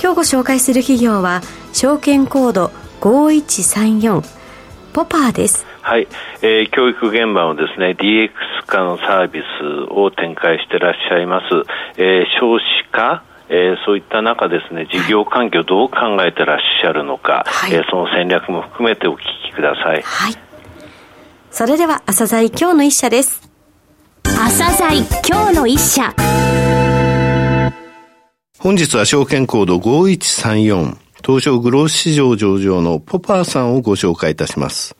今日ご紹介する企業は証券コード5134ポパーですはい、えー、教育現場のですね DX 化のサービスを展開していらっしゃいます、えー、少子化えー、そういった中ですね、事業環境どう考えてらっしゃるのか、はい、えー、その戦略も含めてお聞きください。はい。それでは、朝鮮今日の一社です。朝鮮今日の一社。本日は証券コード5134、東証グロース市場上場のポパーさんをご紹介いたします。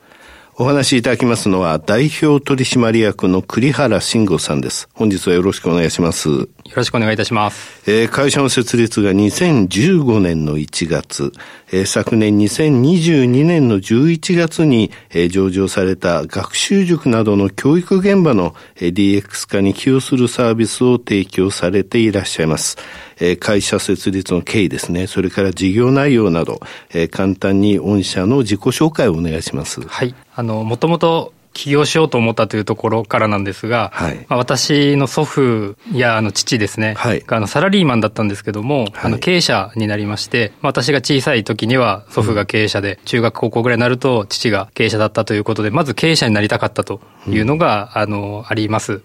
お話しいただきますのは、代表取締役の栗原慎吾さんです。本日はよろしくお願いします。よろしくお願いいたします。えー、会社の設立が2015年の1月、えー、昨年2022年の11月に、えー、上場された学習塾などの教育現場の、えー、DX 化に寄与するサービスを提供されていらっしゃいます。えー、会社設立の経緯ですね、それから事業内容など、えー、簡単に御社の自己紹介をお願いします。はい。あの、もともと起業しようと思ったというところからなんですが、はい、まあ、私の祖父やあの父ですね、はい、があのサラリーマンだったんですけども、はい、あの経営者になりまして、まあ、私が小さい時には祖父が経営者で、うん、中学高校ぐらいになると父が経営者だったということで、まず経営者になりたかったというのが、うん、あの、あります。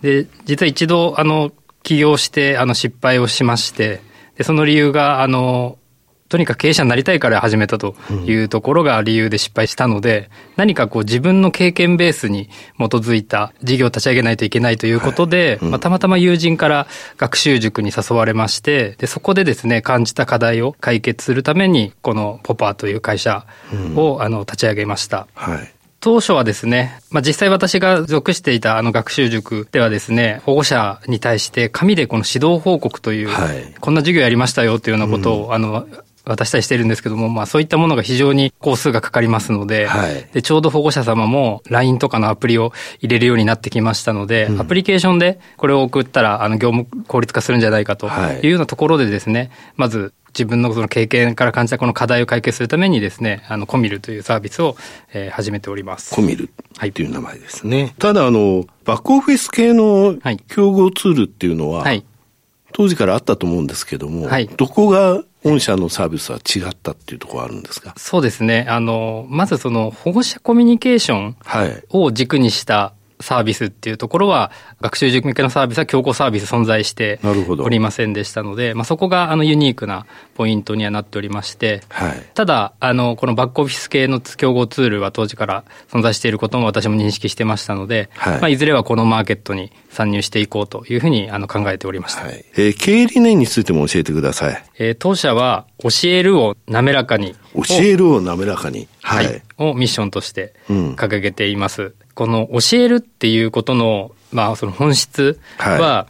で、実は一度、あの、起業して、あの、失敗をしまして、で、その理由が、あの、とにかく経営者になりたいから始めたというところが理由で失敗したので、何かこう自分の経験ベースに基づいた事業を立ち上げないといけないということで、はいうん、まあ、たまたま友人から学習塾に誘われまして、で、そこでですね、感じた課題を解決するために、このポパーという会社を、うん、あの立ち上げました。はい当初はですね、まあ、実際私が属していたあの学習塾ではですね、保護者に対して紙でこの指導報告という、はい、こんな授業やりましたよというようなことを、うん、あの、渡したりしてるんですけども、まあそういったものが非常に工数がかかりますので、はい、でちょうど保護者様も LINE とかのアプリを入れるようになってきましたので、うん、アプリケーションでこれを送ったら、あの業務効率化するんじゃないかというようなところでですね、まず自分のその経験から感じたこの課題を解決するためにですね、あの、コミルというサービスを、えー、始めております。コミルっていう名前ですね。はい、ただ、あの、バックオフィス系の競合ツールっていうのは、はい、当時からあったと思うんですけども、はい、どこが御社のサービスは違ったっていうところあるんですか？そうですね。あの、まずその保護者コミュニケーションを軸にしたサービスっていうところは、学習塾向けのサービスは強行サービス存在しておりませんでしたので、まあ、そこがあのユニークなポイントにはなっておりまして、はい、ただ、あの、このバックオフィス系の競合ツールは当時から存在していることも私も認識してましたので、はいまあ、いずれはこのマーケットに参入していこうというふうにあの考えておりました。はい、えー、経営理念についても教えてください。えー、当社は、教えるを滑らかに。教えるを滑らかに。はい。をミッションとして掲げています。うんこの教えるっていうことの、まあその本質は、は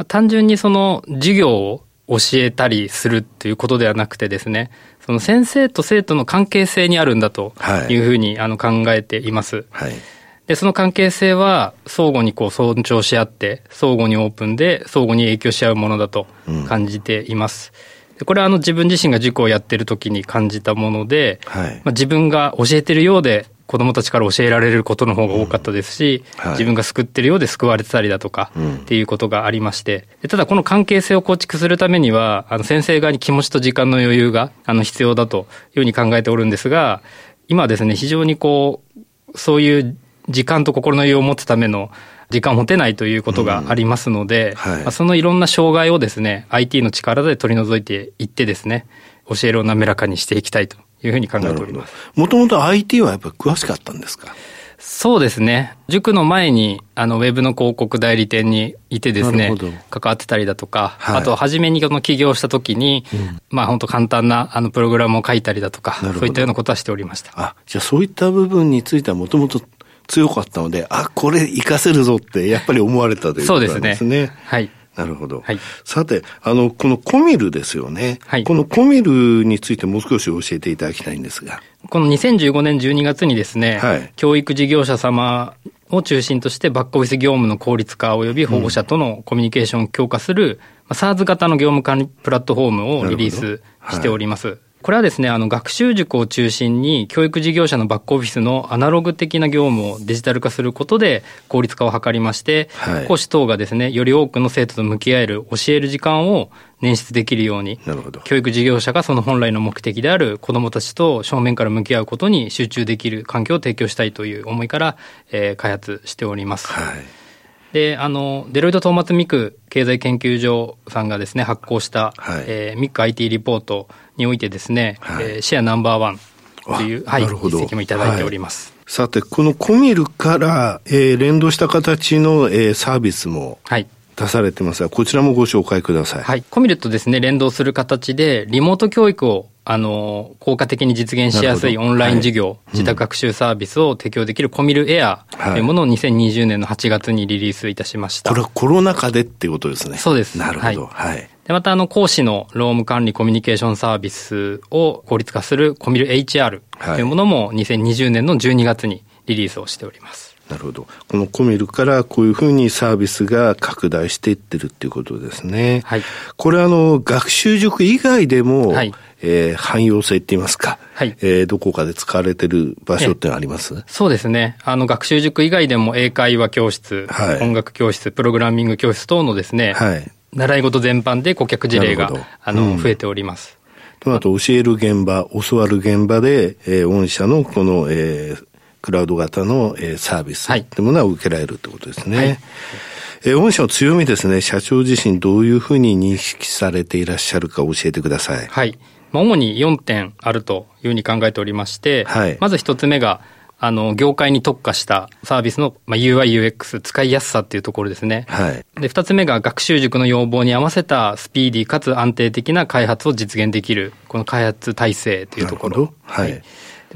い、単純にその授業を教えたりするっていうことではなくてですね、その先生と生徒の関係性にあるんだとい。うふうに、あの考えています。はい、で、その関係性は相互にこう尊重し合って、相互にオープンで相互に影響し合うものだと感じています。うん、これはあの自分自身が塾をやってる時に感じたもので、はい、まあ、自分が教えてるようで子供たちから教えられることの方が多かったですし、うん。はい、自分が救ってるようで救われてたりだとか、っていうことがありまして、ただこの関係性を構築するためには、あの先生側に気持ちと時間の余裕があの必要だというふうに考えておるんですが、今ですね、非常にこう、そういう時間と心の余裕を持つための時間を持てないということがありますので、うんはい、そのいろんな障害をですね、IT の力で取り除いていってですね、教えるを滑らかにしていきたいというふうに考えております。もともと IT はやっぱり詳しかったんですか？そうですね。塾の前に、あの、ウェブの広告代理店にいてですね、関わってたりだとか、はい、あと、初めにこの起業した時に、うん、まあ、本当簡単な、あの、プログラムを書いたりだとか、そういったようなことはしておりました。あ、じゃあそういった部分についてはもともと強かったので、あ、これ活かせるぞって、やっぱり思われたということですね。そうですね。はい。なるほど。はい、さて、あの、このコミルですよね。はい、このコミルについてもう少し教えていただきたいんですが。この2015年12月にですね、はい、教育事業者様を中心としてバックオフィス業務の効率化及び保護者とのコミュニケーションを強化する、うん、SARS 型の業務管理プラットフォームをリリースしております。これはですね、あの、学習塾を中心に、教育事業者のバックオフィスのアナログ的な業務をデジタル化することで、効率化を図りまして、はい、講師等がですね、より多くの生徒と向き合える、教える時間を捻出できるように、教育事業者がその本来の目的である子どもたちと正面から向き合うことに集中できる環境を提供したいという思いから、えー、開発しております。はいで、あの、デロイト・トーマツ・ミク経済研究所さんがですね、発行した、はい、えー、ミク IT リポートにおいてですね、はい、えー、シェアナンバーワンという、はい、実績もいただいております。はい、さて、このコミルから、えー、連動した形の、えー、サービスも、はい出されてますが、こちらもご紹介ください。はい。コミルとですね、連動する形で、リモート教育を、あの、効果的に実現しやすいオンライン授業、はい、自宅学習サービスを提供できるコミルエアというものを2020年の8月にリリースいたしました。これはコロナ禍でっていうことですね。そうです。なるほど。はい、はいで、また、あの、講師の労務管理コミュニケーションサービスを効率化するコミル HR というものも2020年の12月にリリースをしております。なるほど。このコミルからこういうふうにサービスが拡大していってるっていうことですね。はい。これあの、学習塾以外でも、はい、えー、汎用性って言いますか、はい、えー、どこかで使われてる場所ってあります？そうですね。あの、学習塾以外でも英会話教室、はい、音楽教室、プログラミング教室等のですね、はい、習い事全般で顧客事例が、あの、うん、増えております。とあと、教える現場、教わる現場で、えー、御社のこの、えー、クラウド型の、えー、サービスってものは受けられるってことですね。はい、えー、御社の強みですね、社長自身どういうふうに認識されていらっしゃるか教えてください。はい。まあ、主に4点あるというふうに考えておりまして、はい、まず1つ目が、あの、業界に特化したサービスの、まあ、UI、UX、使いやすさっていうところですね。はい。で、二つ目が学習塾の要望に合わせたスピーディーかつ安定的な開発を実現できる、この開発体制というところ。はい、はい。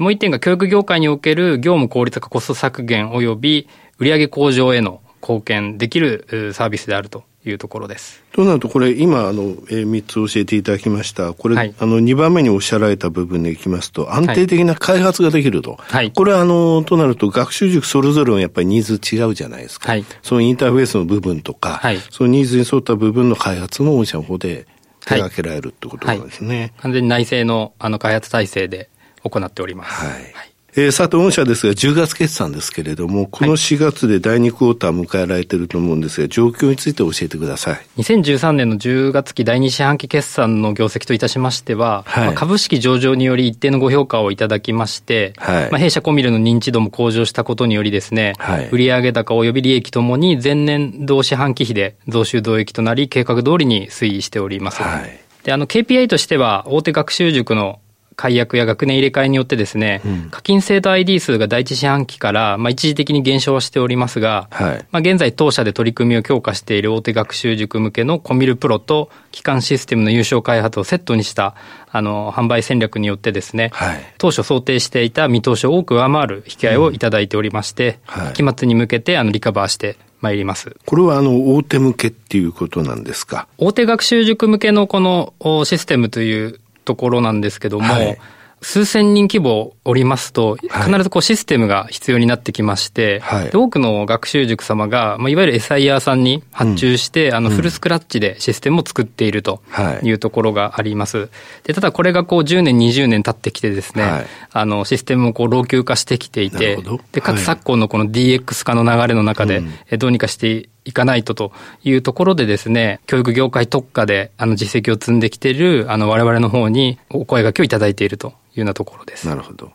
もう一点が教育業界における業務効率化コスト削減及び売上向上への貢献できるサービスであるというところです。となると、これ、今、あの、えー、3つ教えていただきました。これ、はい、あの、2番目におっしゃられた部分でいきますと、安定的な開発ができると。はい。これは、あの、となると、学習塾それぞれのやっぱりニーズ違うじゃないですか。はい。そのインターフェースの部分とか、はい。そのニーズに沿った部分の開発も、御社の方で手掛けられるってことなんですね。はい、完全に内製の、あの、開発体制で行っております。はい。はいえー、佐藤御社ですが、10月決算ですけれども、この4月で第2クォーター迎えられていると思うんですが、状況について教えてください。2013年の10月期第2四半期決算の業績といたしましては、はい、まあ、株式上場により一定のご評価をいただきまして、はい、まあ、弊社コミルの認知度も向上したことによりですね、はい、売上高及び利益ともに前年同四半期比で増収増益となり、計画通りに推移しております。はい、で、あの、KPI としては、大手学習塾の解約や学年入れ替えによってですね、うん、課金制度 ID 数が第一四半期から、まあ、一時的に減少はしておりますが、はい、まあ、現在当社で取り組みを強化している大手学習塾向けのコミルプロと基幹システムの優勝開発をセットにしたあの販売戦略によってですね、はい、当初想定していた見通しを多く上回る引き合いをいただいておりまして、うん。はい、期末に向けてあのリカバーして参ります。これはあの大手向けっていうことなんですか？大手学習塾向けのこのシステムというところなんですけども、はい、数千人規模おりますと、必ずこうシステムが必要になってきまして、はい、多くの学習塾様が、まあ、いわゆる SIR さんに発注して、うん、あのフルスクラッチでシステムを作っているとい。うところがあります。でただこれがこう10年、20年経ってきてですね、はい、あのシステムもこう老朽化してきていて、でかつ昨今のこの DX 化の流れの中で、どうにかしていかないとというところでですね、教育業界特化であの実績を積んできているあの我々の方にお声がけをいただいているというようなところです。なるほど。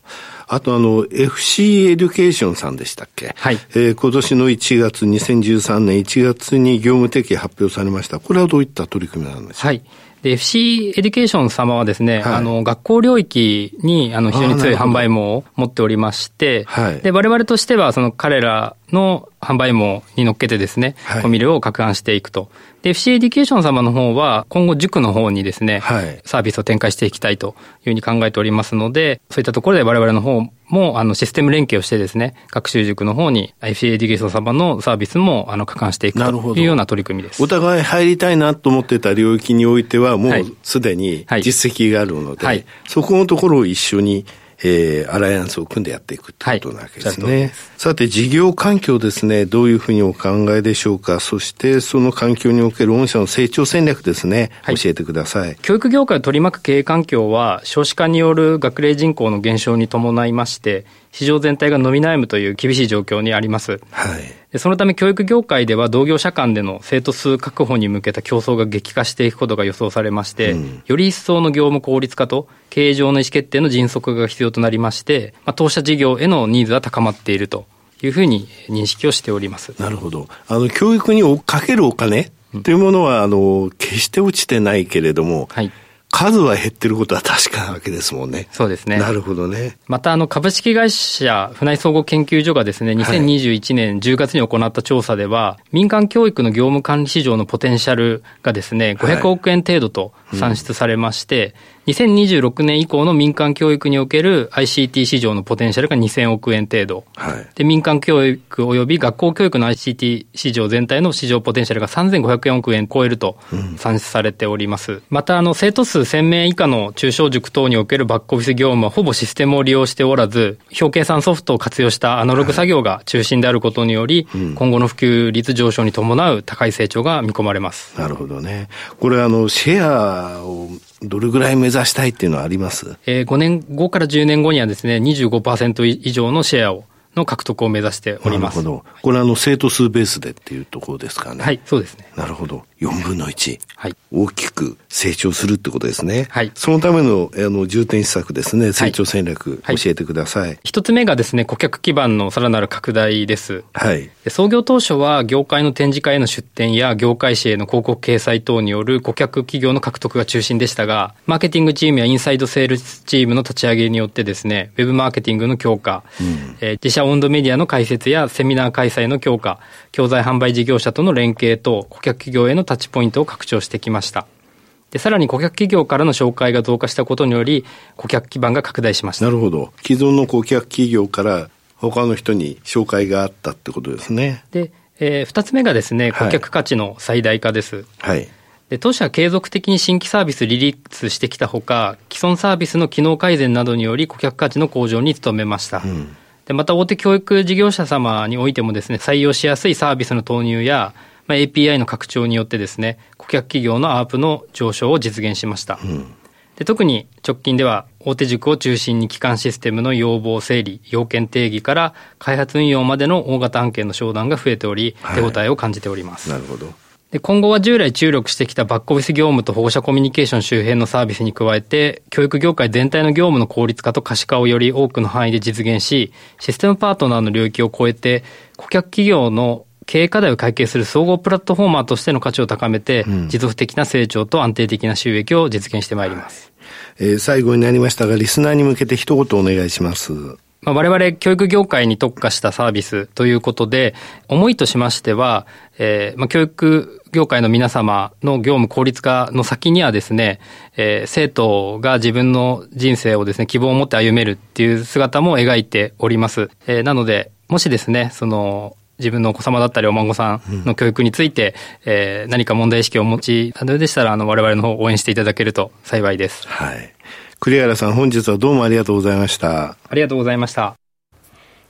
あとあの、FC エデュケーションさんでしたっけ？はい。えー、今年の1月、2013年1月に業務提携発表されました。これはどういった取り組みなんですか？はい。で、FC エデュケーション様はですね、はい、あの、学校領域に、あの、非常に強い販売網を持っておりまして、はい、で、我々としては、その彼らの販売網に乗っけてですね、はい、 Comiru を拡販していくと。で、FC エデュケーション様の方は、今後塾の方にですね、はい、サービスを展開していきたいというふうに考えておりますので、そういったところで我々の方も、あの、システム連携をしてですね、学習塾の方に FC エデュケーション様のサービスも、あの、拡販していくというような取り組みです。お互い入りたいなと思ってた領域においては、もうすでに実績があるので、はい、そこのところを一緒にえー、アライアンスを組んでやっていくということなわけですね。はい、さて、事業環境ですね、どういうふうにお考えでしょうか。そして、その環境における御社の成長戦略ですね、はい、教えてください。教育業界を取り巻く経営環境は、少子化による学齢人口の減少に伴いまして、市場全体が伸び悩むという厳しい状況にあります。はい、そのため教育業界では同業者間での生徒数確保に向けた競争が激化していくことが予想されまして、うん、より一層の業務効率化と経営上の意思決定の迅速化が必要となりまして、まあ、当社事業へのニーズは高まっているというふうに認識をしております。なるほど。あの、教育にかけるお金というものは、あの、決して落ちてないけれども、はい数は減ってることは確かなわけですもんね。そうですね。なるほどね。また、あの、株式会社船井総合研究所がですね、2021年10月に行った調査では、はい、民間教育の業務管理市場のポテンシャルがですね、500億円程度と算出されまして、はいうん2026年以降の民間教育における ICT 市場のポテンシャルが2000億円程度。はい、で民間教育及び学校教育の ICT 市場全体の市場ポテンシャルが3500億円超えると算出されております。うん、また、あの、生徒数1000名以下の中小塾等におけるバックオフィス業務はほぼシステムを利用しておらず、表計算ソフトを活用したアナログ作業が中心であることにより、はいうん、今後の普及率上昇に伴う高い成長が見込まれます。なるほどね。これ、あの、シェアをどれぐらい目指したいっていうのはあります？えー、5年後から10年後にはですね、25%以上のシェアをの獲得を目指しております。なるほど。これあの、生徒数ベースでっていうところですかね。はい、そうですね。なるほど。4分の1。はい。大きく成長するってことですね。はい。そのための、あの、重点施策ですね。成長戦略、はい、教えてください。一、つ目がですね、顧客基盤のさらなる拡大です。はい。創業当初は、業界の展示会への出展や、業界誌への広告掲載等による顧客企業の獲得が中心でしたが、マーケティングチームやインサイドセールスチームの立ち上げによってですね、ウェブマーケティングの強化、うん、えー、自社温度メディアの開設やセミナー開催の強化、教材販売事業者との連携と顧客企業へのタッチポイントを拡張してきました。で、さらに顧客企業からの紹介が増加したことにより、顧客基盤が拡大しました。なるほど。既存の顧客企業から他の人に紹介があったってことですね。で、えー、二つ目がですね、顧客価値の最大化です。はい。で当社は継続的に新規サービスリリースしてきたほか、既存サービスの機能改善などにより顧客価値の向上に努めました。うんで、また大手教育事業者様においてもですね、採用しやすいサービスの投入や、まあ、API の拡張によってですね、顧客企業のアープの上昇を実現しました。うん、で特に直近では大手塾を中心に基幹システムの要望整理、要件定義から開発運用までの大型案件の商談が増えており、手応えを感じております。なるほど。で今後は従来注力してきたバックオフィス業務と保護者コミュニケーション周辺のサービスに加えて、教育業界全体の業務の効率化と可視化をより多くの範囲で実現し、システムパートナーの領域を超えて、顧客企業の経営課題を解決する総合プラットフォーマーとしての価値を高めて、うん、持続的な成長と安定的な収益を実現してまいります。えー、最後になりましたが、リスナーに向けて一言お願いします。まあ、我々教育業界に特化したサービスということで、思いとしましては、えー、まあ、教育業界の皆様の業務効率化の先にはですね、えー、生徒が自分の人生をですね、希望を持って歩めるっていう姿も描いております。えー、なので、もしですね、その、自分のお子様だったりお孫さんの教育について、うん、えー、何か問題意識をお持ちなのでしたら、あの、我々の方応援していただけると幸いです。はい。栗原さん、本日はどうもありがとうございました。ありがとうございました。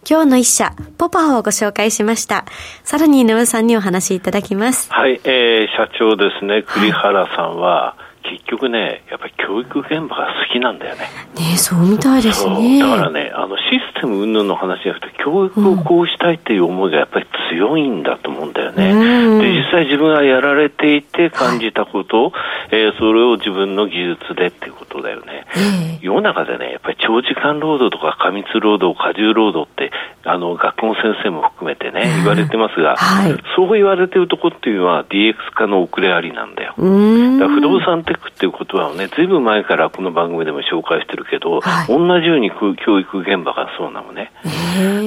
今日の一社、ポパをご紹介しました。さらに井上さんにお話しいただきます。はい、えー、社長ですね、栗原さんは、はい結局ね、やっぱり教育現場が好きなんだよね。ねそうみたいですね。だからね、あのシステム云々の話じゃなくて、教育をこうしたいっていう思いがやっぱり強いんだと思うんだよね。うん、で、実際自分がやられていて感じたこと、はい、えー、それを自分の技術でっていうことだよね。えー、世の中でね、やっぱり長時間労働とか過密労働、過重労働って、あの、学校の先生も含めてね、言われてますが、はい、そう言われてるとこっていうのは DX 化の遅れありなんだよ。だ不動産テックっていうことはね、ずいぶん前からこの番組でも紹介してるけど、はい、同じように教育現場がそうなのね。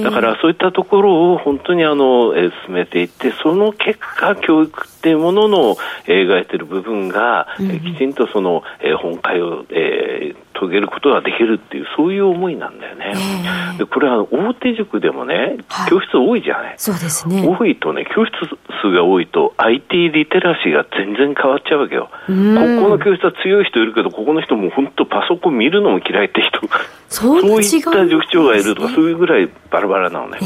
だからそういったところを本当にあの、えー、進めていって、その結果、教育っていうものの描いてる部分が、うん、きちんとその、えー、本会を、えー、遂げることができるっていう、そういう思いなんだよでこれは大手塾でもね、教室多いじゃない。そうですね。多いとね、教室数が多いと IT リテラシーが全然変わっちゃうわけよ。ここの教室は強い人いるけど、ここの人も本当パソコン見るのも嫌いって人そういった塾長がいるとか、そういうぐらいバラバラなのね。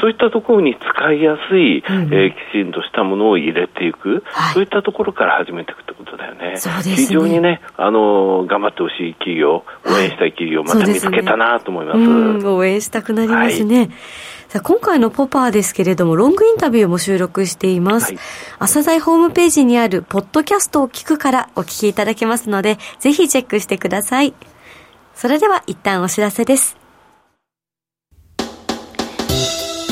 そういったところに使いやすい、うん、えー、きちんとしたものを入れていく、はい、そういったところから始めていくってことだよね。ね非常にね、あの頑張ってほしい企業、応援したい企業、また見つけたなと思います。すね、応援したくなりますね。はいさあ今回のポパーですけれども、ロングインタビューも収録しています。はい、朝鮮ホームページにあるポッドキャストを聞くからお聞きいただけますので、ぜひチェックしてください。それでは一旦お知らせです。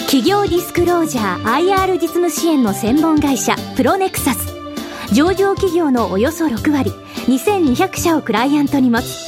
企業ディスクロージャー IR 実務支援の専門会社プロネクサス上場企業のおよそ6割2200社をクライアントに持つ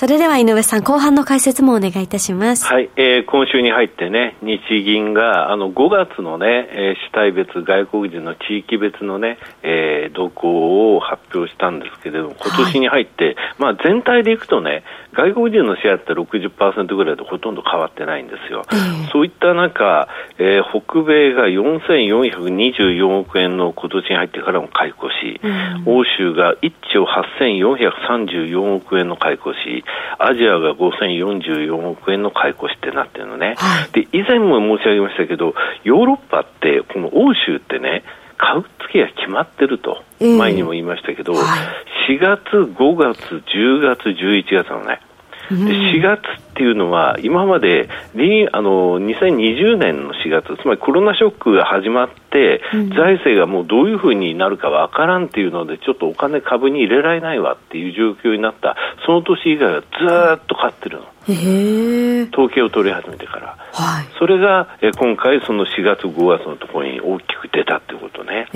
それでは井上さん、後半の解説もお願いいたします。はい、えー、今週に入ってね、日銀があの5月のね、えー、主体別、外国人の地域別のね、えー、動向を発表したんですけれども、今年に入って、はい、まあ全体でいくとね、外国人のシェアって60%ぐらいでほとんど変わってないんですよ。そういった中、えー、北米が4424億円の今年に入ってからも買い越し、欧州が1兆8434億円の買い越し、アジアが5044億円の買い越しってなってるのね、はい、で以前も申し上げましたけど、ヨーロッパって、この欧州ってね、買う月が決まってると、前にも言いましたけど、はい、4月、5月、10月、11月のね、で4月っていうのは、今まであの2020年の4月、つまりコロナショックが始まって、財政がもうどういうふうになるかわからんっていうので、ちょっとお金、株に入れられないわっていう状況になった、その年以外はずっと買ってるの。統計を取り始めてから、はい、それがえ今回、その4月、5月のところに大きく出たってことね、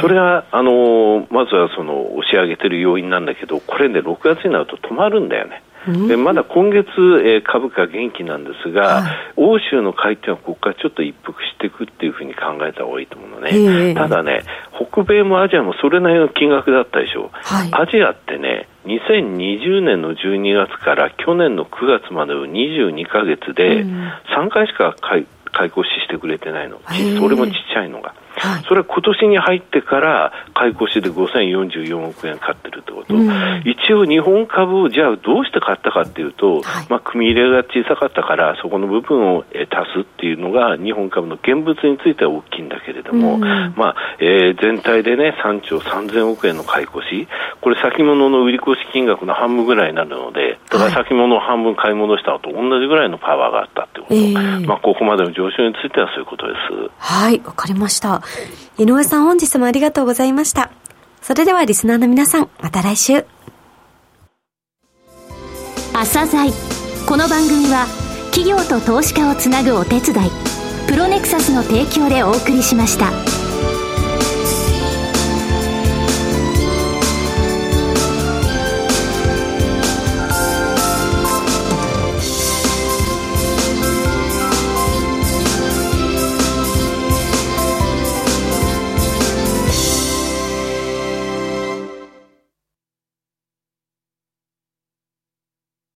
それが、あのまずはその押し上げてる要因なんだけど、これね、6月になると止まるんだよね。でまだ今月、えー、株価元気なんですが、はい、欧州の買いっていうのはここからちょっと一服していくっていうふうに考えた方がいいと思うのね、ただね、北米もアジアもそれなりの金額だったでしょ。う、はい、アジアってね、2020年の12月から去年の9月までの22か月で3回しか買い買い越ししてくれてないの、それもちっちゃいのが。はい、それは今年に入ってから買い越しで5044億円買ってるってこと、うん、一応、日本株をじゃあどうして買ったかっていうと、はい、まあ、組み入れが小さかったから、そこの部分を足すっていうのが、日本株の現物については大きいんだけれども、うん、まあえー、全体でね、3兆3000億円の買い越し、これ、先物の売り越し金額の半分ぐらいになるので、だから先物を半分買い戻したのと同じぐらいのパワーがあったってこと、えー、まあ、ここまでの上昇についてはそういうことです。はい、わかりました。井上さん本日もありがとうございました。それではリスナーの皆さん、また来週。朝鮮この番組は企業と投資家をつなぐお手伝いプロネクサスの提供でお送りしました。